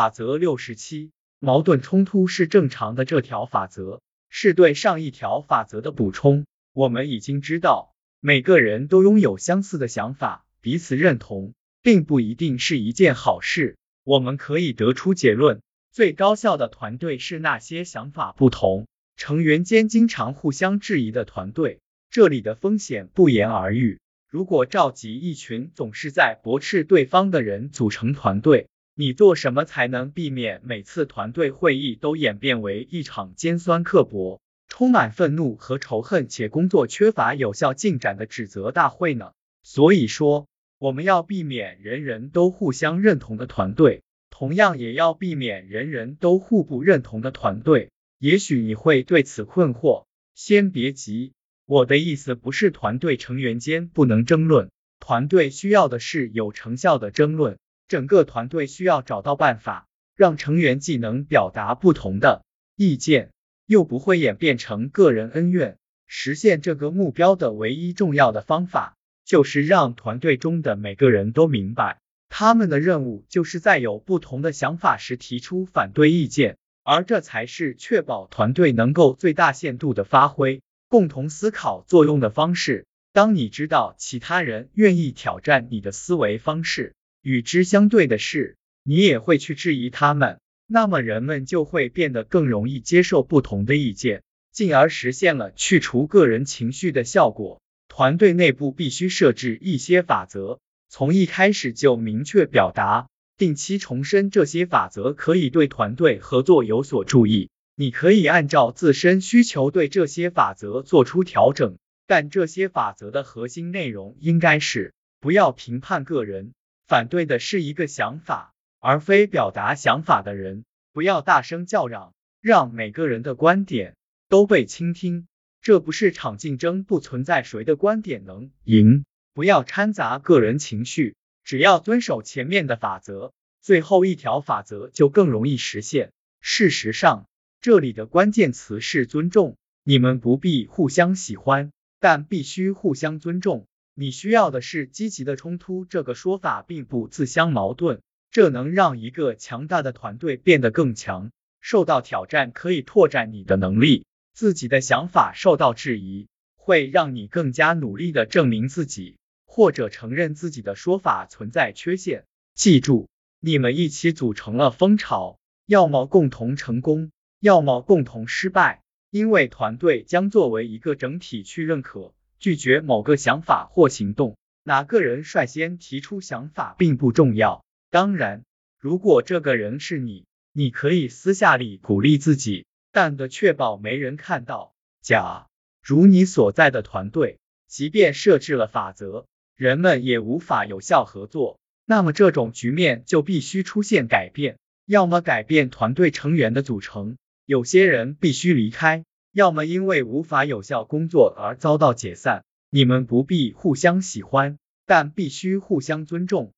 法则六十七，矛盾冲突是正常的。这条法则是对上一条法则的补充。我们已经知道，每个人都拥有相似的想法，彼此认同，并不一定是一件好事。我们可以得出结论：最高效的团队是那些想法不同、成员间经常互相质疑的团队。这里的风险不言而喻。如果召集一群总是在驳斥对方的人组成团队，你做什么才能避免每次团队会议都演变为一场尖酸刻薄、充满愤怒和仇恨且工作缺乏有效进展的指责大会呢？所以说，我们要避免人人都互相认同的团队，同样也要避免人人都互不认同的团队。也许你会对此困惑，先别急。我的意思不是团队成员间不能争论，团队需要的是有成效的争论。整个团队需要找到办法，让成员既能表达不同的意见，又不会演变成个人恩怨。实现这个目标的唯一重要的方法，就是让团队中的每个人都明白，他们的任务就是在有不同的想法时提出反对意见，而这才是确保团队能够最大限度的发挥。共同思考作用的方式。当你知道其他人愿意挑战你的思维方式，与之相对的是，你也会去质疑他们，那么人们就会变得更容易接受不同的意见，进而实现了去除个人情绪的效果。团队内部必须设置一些法则，从一开始就明确表达，定期重申这些法则可以对团队合作有所注意。你可以按照自身需求对这些法则做出调整，但这些法则的核心内容应该是不要评判个人，反对的是一个想法，而非表达想法的人。不要大声叫嚷，让每个人的观点都被倾听。这不是场竞争，不存在谁的观点能赢。不要掺杂个人情绪，只要遵守前面的法则，最后一条法则就更容易实现。事实上。这里的关键词是尊重。你们不必互相喜欢，但必须互相尊重。你需要的是积极的冲突。这个说法并不自相矛盾，这能让一个强大的团队变得更强。受到挑战可以拓展你的能力，自己的想法受到质疑会让你更加努力的证明自己，或者承认自己的说法存在缺陷。记住，你们一起组成了蜂巢，要么共同成功。要么共同失败，因为团队将作为一个整体去认可、拒绝某个想法或行动。哪个人率先提出想法并不重要。当然，如果这个人是你，你可以私下里鼓励自己，但得确保没人看到。假如你所在的团队，即便设置了法则，人们也无法有效合作，那么这种局面就必须出现改变，要么改变团队成员的组成。有些人必须离开，要么因为无法有效工作而遭到解散。你们不必互相喜欢，但必须互相尊重。